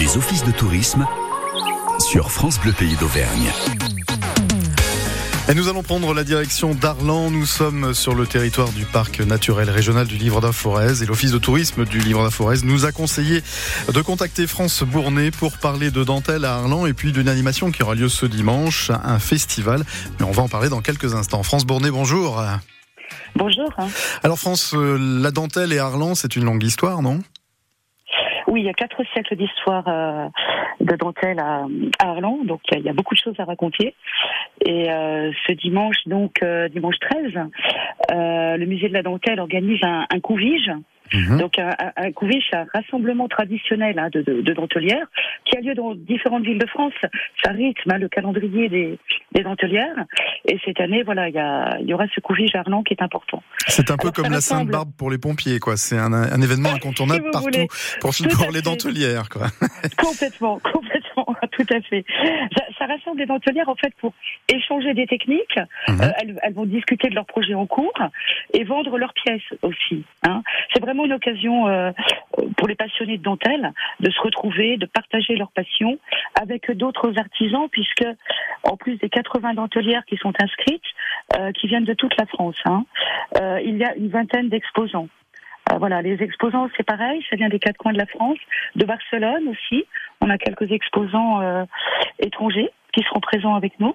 Les offices de tourisme sur France Bleu Pays d'Auvergne. Et nous allons prendre la direction d'Arlan. Nous sommes sur le territoire du parc naturel régional du Livre d'Aforez et l'office de tourisme du Livre d'Aforez nous a conseillé de contacter France Bournet pour parler de dentelle à Arlan et puis d'une animation qui aura lieu ce dimanche, un festival. Mais on va en parler dans quelques instants. France Bournet, bonjour. Bonjour. Alors France, euh, la dentelle et Arlan, c'est une longue histoire, non? Oui, il y a quatre siècles d'histoire euh, de dentelle à, Arlan, donc il y, a beaucoup de choses à raconter. Et euh, ce dimanche, donc euh, dimanche 13, euh, le musée de la dentelle organise un, un couvige. Mhm. Donc un, couvige, c'est un rassemblement traditionnel hein, de, de, de dentelières qui a lieu dans différentes villes de France. Ça rythme hein, le calendrier des, des dentelières. Et cette année, voilà, il y, a, il y aura ce couvige à Arlan qui est important. C'est un peu Alors, comme la Sainte-Barbe pour les pompiers, quoi. C'est un, un événement incontournable Si partout voulez. pour, pour à les dentelières, quoi. Complètement, complètement, tout à fait. Ça, ça rassemble les dentelières en fait pour échanger des techniques. Mhm. Euh, elles, elles vont discuter de leurs projets en cours et vendre leurs pièces aussi. hein. C'est vraiment une occasion euh, pour les passionnés de dentelle de se retrouver, de partager leur passion avec d'autres artisans, puisque en plus des 80 dentelières qui sont inscrites, euh, qui viennent de toute la France, hein, euh, il y a une vingtaine d'exposants. Euh, voilà, les exposants, c'est pareil, ça vient des quatre coins de la France, de Barcelone aussi. On a quelques exposants euh, étrangers qui seront présents avec nous.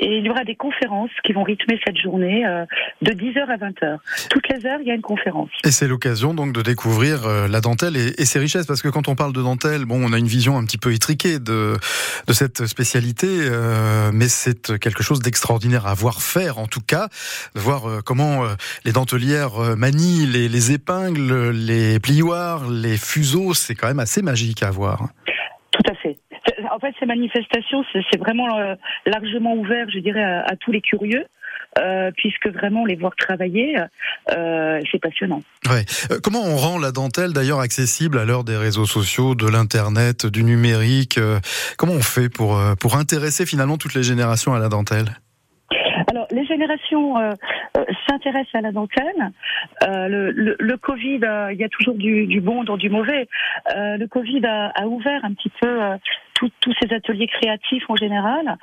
Et il y aura des conférences qui vont rythmer cette journée euh, de 10h à 20h. Toutes les heures, il y a une conférence. Et c'est l'occasion donc de découvrir euh, la dentelle et, et ses richesses, parce que quand on parle de dentelle, bon, on a une vision un petit peu étriquée de de cette spécialité, euh, mais c'est quelque chose d'extraordinaire à voir faire, en tout cas, de voir euh, comment euh, les dentelières euh, manient les, les épingles, les plioirs, les fuseaux, c'est quand même assez magique à voir. Tout à fait. Fait, ces manifestations, c'est vraiment euh, largement ouvert, je dirais, à, à tous les curieux, euh, puisque vraiment les voir travailler, euh, c'est passionnant. Ouais. Euh, comment on rend la dentelle d'ailleurs accessible à l'heure des réseaux sociaux, de l'internet, du numérique Comment on fait pour pour intéresser finalement toutes les générations à la dentelle? Alors, les générations euh, euh, s'intéressent à la dentelle. Euh, le, le, le Covid, il y a toujours du, du bon dans du mauvais. Le Covid a, a ouvert un petit peu tout- tous ces ateliers créatifs en général.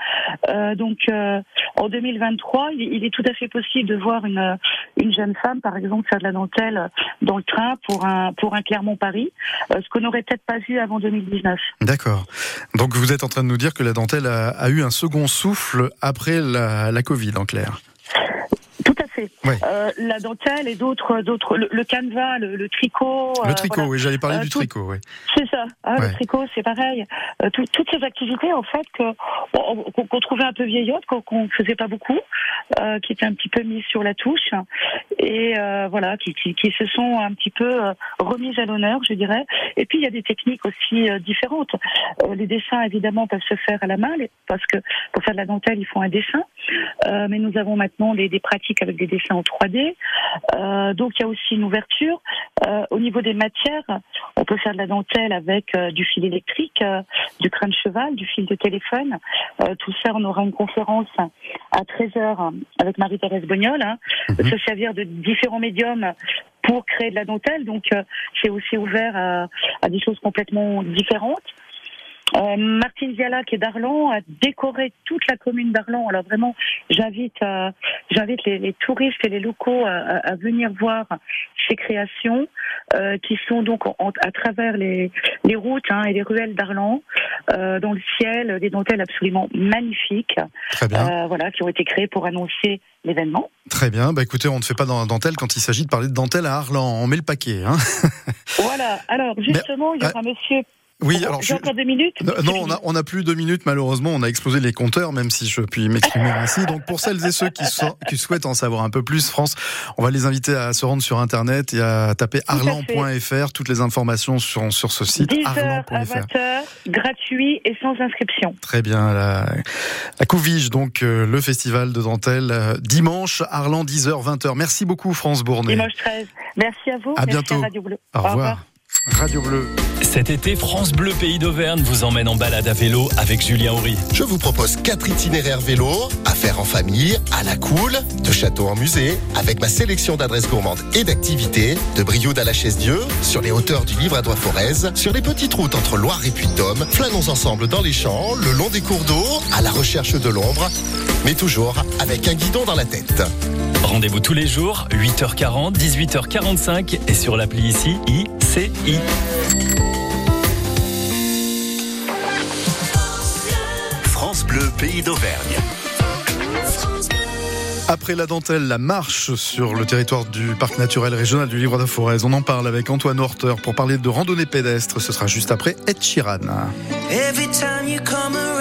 Euh, donc, euh, en 2023, il, il est tout à fait possible de voir une, une jeune femme, par exemple, faire de la dentelle dans le train pour un pour un Clermont-Paris, euh, ce qu'on n'aurait peut-être pas vu avant 2019. D'accord. Donc vous êtes en train de nous dire que la dentelle a, a eu un second souffle après la, la Covid, en clair. Tout à fait. Euh, la dentelle et d'autres d'autres le, le canevas, le, le tricot. Le euh, tricot, voilà. oui, j'allais parler Euh, du tout- tricot, oui. C'est ça. hein, Ouais. Le tricot, c'est pareil. Euh, tout- toutes ces activités, en fait, que- bon, qu'on qu'on trouvait un peu vieillottes, qu'on qu'on faisait pas beaucoup, euh, qui étaient un petit peu mises sur la touche, et euh, voilà, qui, qui, qui se sont un petit peu remises à l'honneur, je dirais. Et puis il y a des techniques aussi euh, différentes. Euh, les dessins, évidemment, peuvent se faire à la main, parce que pour faire de la dentelle, il faut un dessin. Euh, mais nous avons maintenant des, des pratiques avec des dessins en 3D. Euh, donc il y a aussi une ouverture. Euh, au niveau des matières, on peut faire de la dentelle avec euh, du fil électrique, du crâne de cheval, du fil de téléphone. Tout ça, on aura une conférence à 13h avec Marie-Thérèse Bognol, hein, Mhm. se servir de différents médiums pour créer de la dentelle. Donc c'est aussi ouvert à, à des choses complètement différentes. Euh, Martine Viala, qui est d'Arlan, a décoré toute la commune d'Arlan. Alors vraiment, j'invite, euh, j'invite les, les touristes et les locaux à, à- à venir voir ces créations, euh, qui sont donc en- à travers les, les routes hein, et les ruelles d'Arlan, euh, dans le ciel, des dentelles absolument magnifiques, Très bien. euh, voilà, qui ont été créées pour annoncer l'événement. Très bien. Bah écoutez, on ne fait pas dans la dentelle quand il s'agit de parler de dentelle à Arlan. On met le paquet. Hein Voilà. Alors justement, il y aura Monsieur. Oui, alors je... J'ai encore deux minutes. Non, non, on a, on a plus deux minutes malheureusement. On a explosé les compteurs, même si je puis m'exprimer ainsi. Donc pour celles et ceux qui, so- qui souhaitent en savoir un peu plus, France, on va les inviter à se rendre sur internet et à taper arlan.fr. Toutes les informations sont sur ce site 10h à arlan.fr. 20h, gratuit et sans inscription. Très bien, la, la Couvige, donc euh, le festival de dentelle euh, dimanche, Arlan 10h 20h. Merci beaucoup France Bournet. Dimanche 13. Merci à vous. À Merci bientôt. Radio Bleu. Au revoir. Radio Bleu. Cet été, France Bleu Pays d'Auvergne vous emmène en balade à vélo avec Julien Horry. Je vous propose quatre itinéraires vélo à faire en famille, à la cool, de château en musée, avec ma sélection d'adresses gourmandes et d'activités, de Brioude à la Chaise-Dieu, sur les hauteurs du livre à Forez, sur les petites routes entre Loire et Puy-de-Dôme, flânons ensemble dans les champs, le long des cours d'eau, à la recherche de l'ombre, mais toujours avec un guidon dans la tête. Rendez-vous tous les jours, 8h40, 18h45 et sur l'appli ici, ICI. France Bleu, pays d'Auvergne. Après la dentelle, la marche sur le territoire du parc naturel régional du Livre de Forez. On en parle avec Antoine Horter pour parler de randonnée pédestre. Ce sera juste après Ed Sheeran. Every time you come around,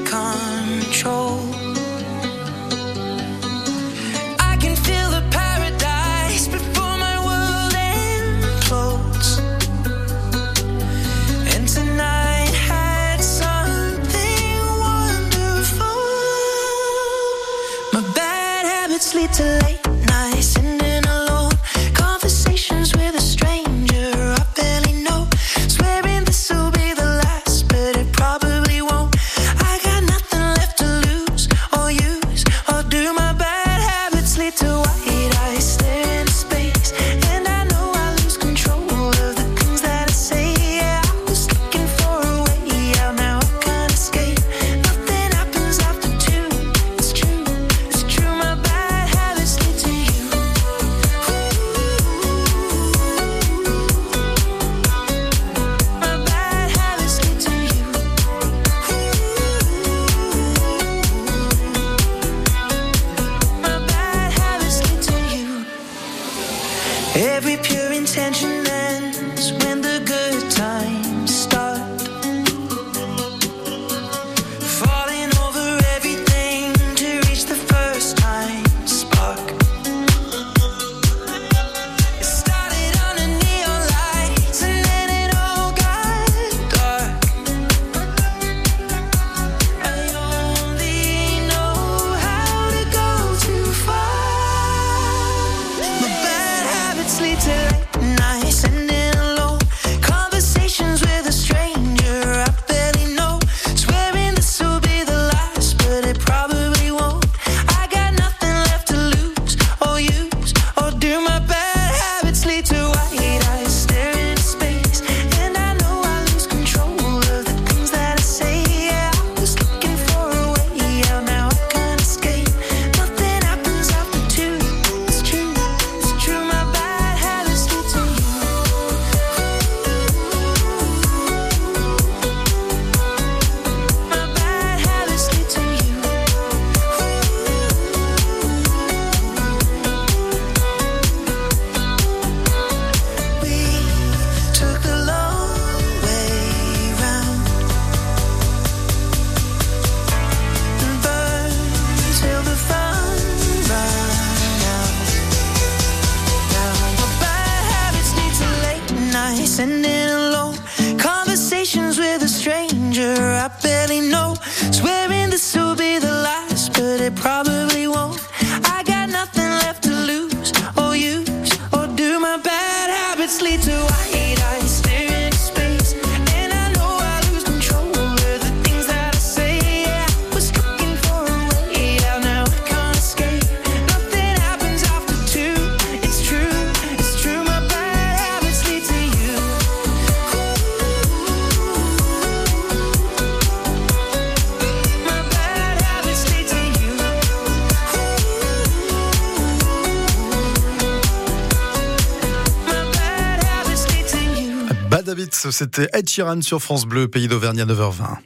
c'était Ed Sheeran sur France Bleu, pays d'Auvergne à 9h20.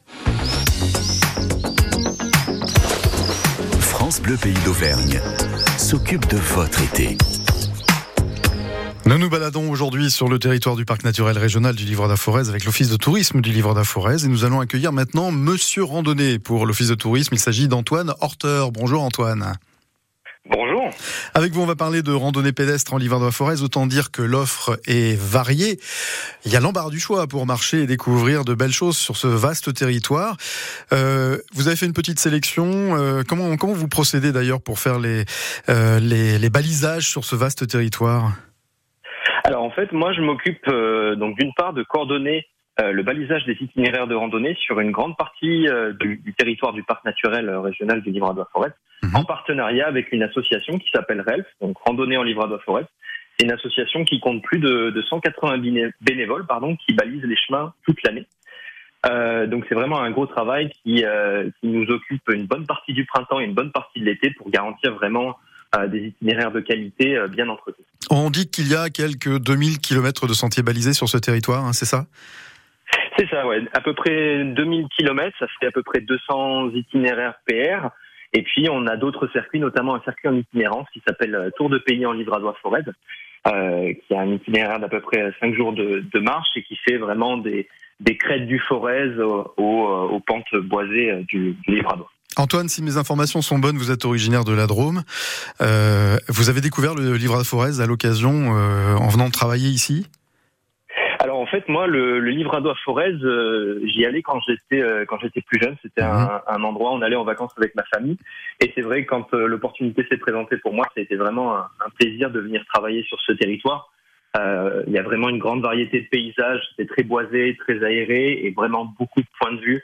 France Bleu, pays d'Auvergne s'occupe de votre été. Nous nous baladons aujourd'hui sur le territoire du parc naturel régional du Livre d'Aforez avec l'office de tourisme du Livre d'Aforez et nous allons accueillir maintenant Monsieur Randonnée pour l'office de tourisme. Il s'agit d'Antoine Horter. Bonjour Antoine. Bonjour. Avec vous, on va parler de randonnée pédestre en Livradois-Forez. Autant dire que l'offre est variée. Il y a l'embarras du choix pour marcher et découvrir de belles choses sur ce vaste territoire. Euh, vous avez fait une petite sélection. Euh, comment, comment vous procédez d'ailleurs pour faire les, euh, les, les balisages sur ce vaste territoire? Alors en fait, moi je m'occupe euh, donc d'une part de coordonner euh, le balisage des itinéraires de randonnée sur une grande partie euh, du, du territoire du parc naturel euh, régional du Livradois-Forez, Mhm. en partenariat avec une association qui s'appelle RELF, donc Randonnée en Livradois-Forez. C'est une association qui compte plus de, de 180 béné- bénévoles pardon, qui balisent les chemins toute l'année. Euh, donc c'est vraiment un gros travail qui, euh, qui nous occupe une bonne partie du printemps et une bonne partie de l'été pour garantir vraiment euh, des itinéraires de qualité bien entretenus. On dit qu'il y a quelques 2000 km de sentiers balisés sur ce territoire, hein, c'est ça? C'est ça, ouais. À peu près 2000 km, ça fait à peu près 200 itinéraires PR. Et puis, on a d'autres circuits, notamment un circuit en itinérance qui s'appelle euh, Tour de Pays en Livradois-Forez, euh, qui a un itinéraire d'à peu près 5 jours de, marche et qui fait vraiment des, crêtes du Forez aux, aux, pentes boisées euh, du, du Livradois. Antoine, si mes informations sont bonnes, vous êtes originaire de la Drôme. Euh, vous avez découvert le Livradois-Forez à l'occasion euh, en venant travailler ici? Fait, moi, le, le Livradois Forez, euh, j'y allais quand j'étais euh, quand j'étais plus jeune. C'était un, un endroit où on allait en vacances avec ma famille. Et c'est vrai que quand euh, l'opportunité s'est présentée pour moi, c'était vraiment un, un plaisir de venir travailler sur ce territoire. Il y a vraiment une grande variété de paysages. C'est très boisé, très aéré et vraiment beaucoup de points de vue.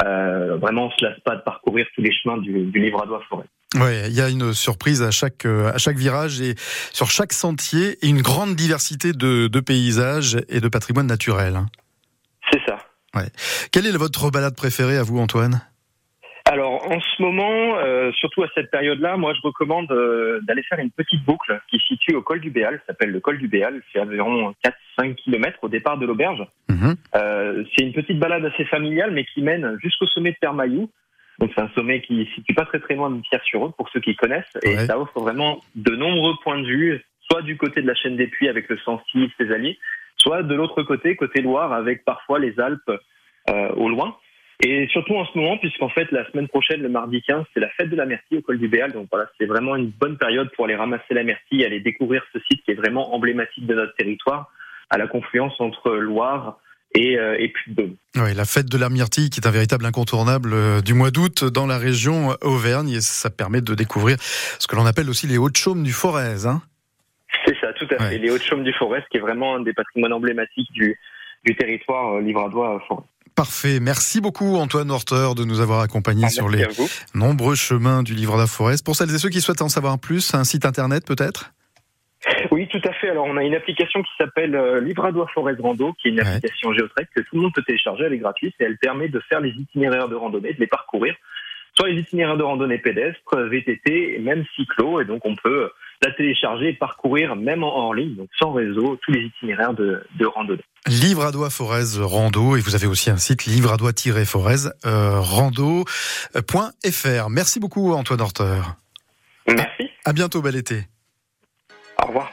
Vraiment, on se lasse pas de parcourir tous les chemins du, du Livradois Forez. Ouais, il y a une surprise à chaque euh, à chaque virage et sur chaque sentier et une grande diversité de, de paysages et de patrimoine naturel. C'est ça. Quelle est votre balade préférée à vous, Antoine? Alors en ce moment, euh, surtout à cette période-là, moi je recommande euh, d'aller faire une petite boucle qui se situe au col du Béal, s'appelle le col du Béal, c'est environ 4-5 km au départ de l'auberge. Mhm. Euh, c'est une petite balade assez familiale mais qui mène jusqu'au sommet de Permaillou. Donc c'est un sommet qui se situe pas très très loin de Pierre-sur-Aude pour ceux qui connaissent et Ouais. ça offre vraiment de nombreux points de vue, soit du côté de la chaîne des Puits avec le Sancy et ses alliés, soit de l'autre côté, côté Loire, avec parfois les Alpes euh, au loin. Et surtout en ce moment, puisqu'en fait, la semaine prochaine, le mardi 15, c'est la fête de la myrtille au col du Béal. Donc voilà, c'est vraiment une bonne période pour aller ramasser la myrtille et aller découvrir ce site qui est vraiment emblématique de notre territoire, à la confluence entre Loire et, euh, et Puy-de-Dôme. Ouais, la fête de la myrtille qui est un véritable incontournable euh, du mois d'août dans la région Auvergne et ça permet de découvrir ce que l'on appelle aussi les Hautes-Chaumes du Forez. Hein C'est ça, tout à fait. Les Hautes-Chaumes du Forest, qui est vraiment un des patrimoines emblématiques du, du territoire euh, livradois-forêt. Parfait. Merci beaucoup Antoine Horter de nous avoir accompagnés sur les nombreux chemins du livre Forez. Pour celles et ceux qui souhaitent en savoir plus, un site internet peut-être? Oui, tout à fait. Alors, on a une application qui s'appelle euh, Livradois Forest Rando, qui est une Ouais. application géotrek que tout le monde peut télécharger, elle est gratuite et elle permet de faire les itinéraires de randonnée, de les parcourir, soit les itinéraires de randonnée pédestre, VTT, et même cyclo, et donc on peut la télécharger et parcourir même en, en ligne, donc sans réseau, tous les itinéraires de, de randonnée. Livradois Forez Rando et vous avez aussi un site livradois-forez euh, rando.fr. Merci beaucoup Antoine Horter. Merci. À bientôt, bel été. Au revoir.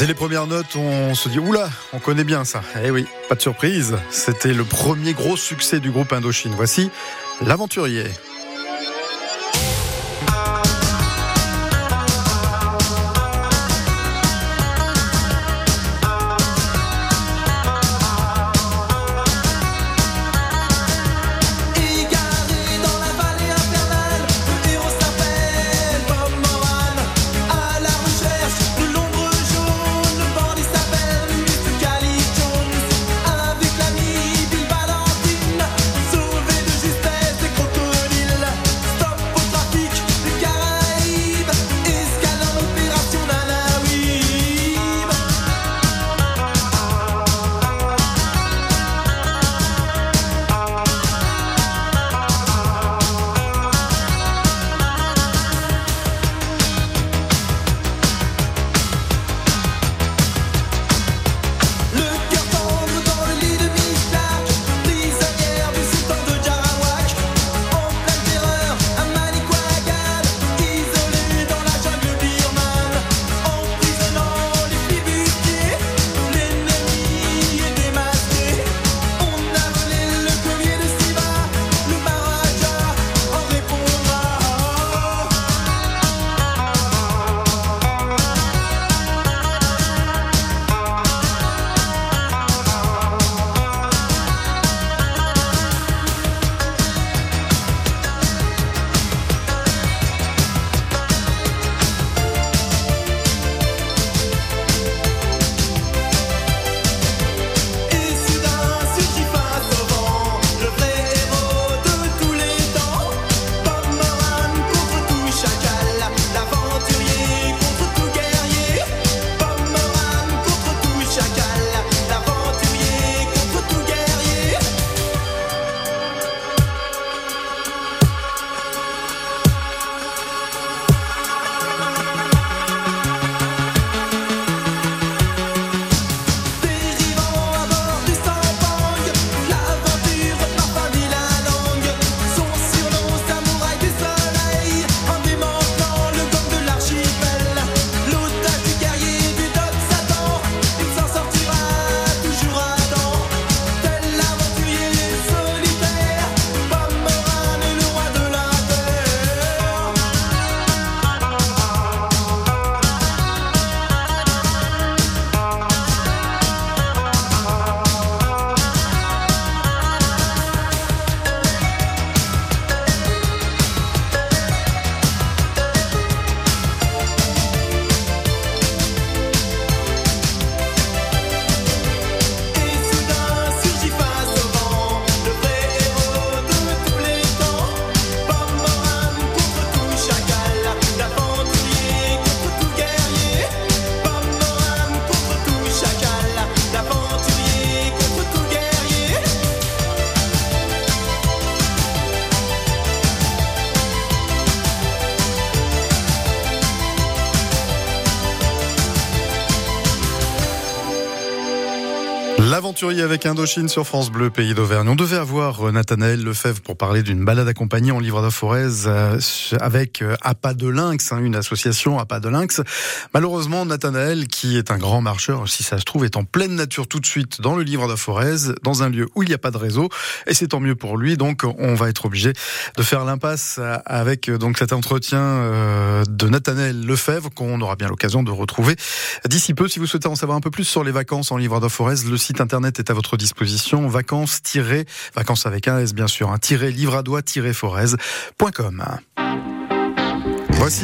Dès les premières notes, on se dit oula, on connaît bien ça. Eh oui, pas de surprise. C'était le premier gros succès du groupe Indochine. Voici l'aventurier. Avec Indochine sur France Bleu, pays d'Auvergne. On devait avoir euh, Nathanaël Lefebvre pour parler d'une balade accompagnée en livre d'Aforez euh, avec euh, Appât de Lynx, hein, une association Appât de Lynx. Malheureusement, Nathanaël, qui est un grand marcheur, si ça se trouve, est en pleine nature tout de suite dans le livre d'Aforez, dans un lieu où il n'y a pas de réseau. Et c'est tant mieux pour lui. Donc, on va être obligé de faire l'impasse avec donc cet entretien de Nathanaël Lefebvre qu'on aura bien l'occasion de retrouver d'ici peu. Si vous souhaitez en savoir un peu plus sur les vacances en livre d'Aforez, le site internet est à votre disposition. Vacances- vacances avec un S bien sûr, un livradois-forez.com. Voici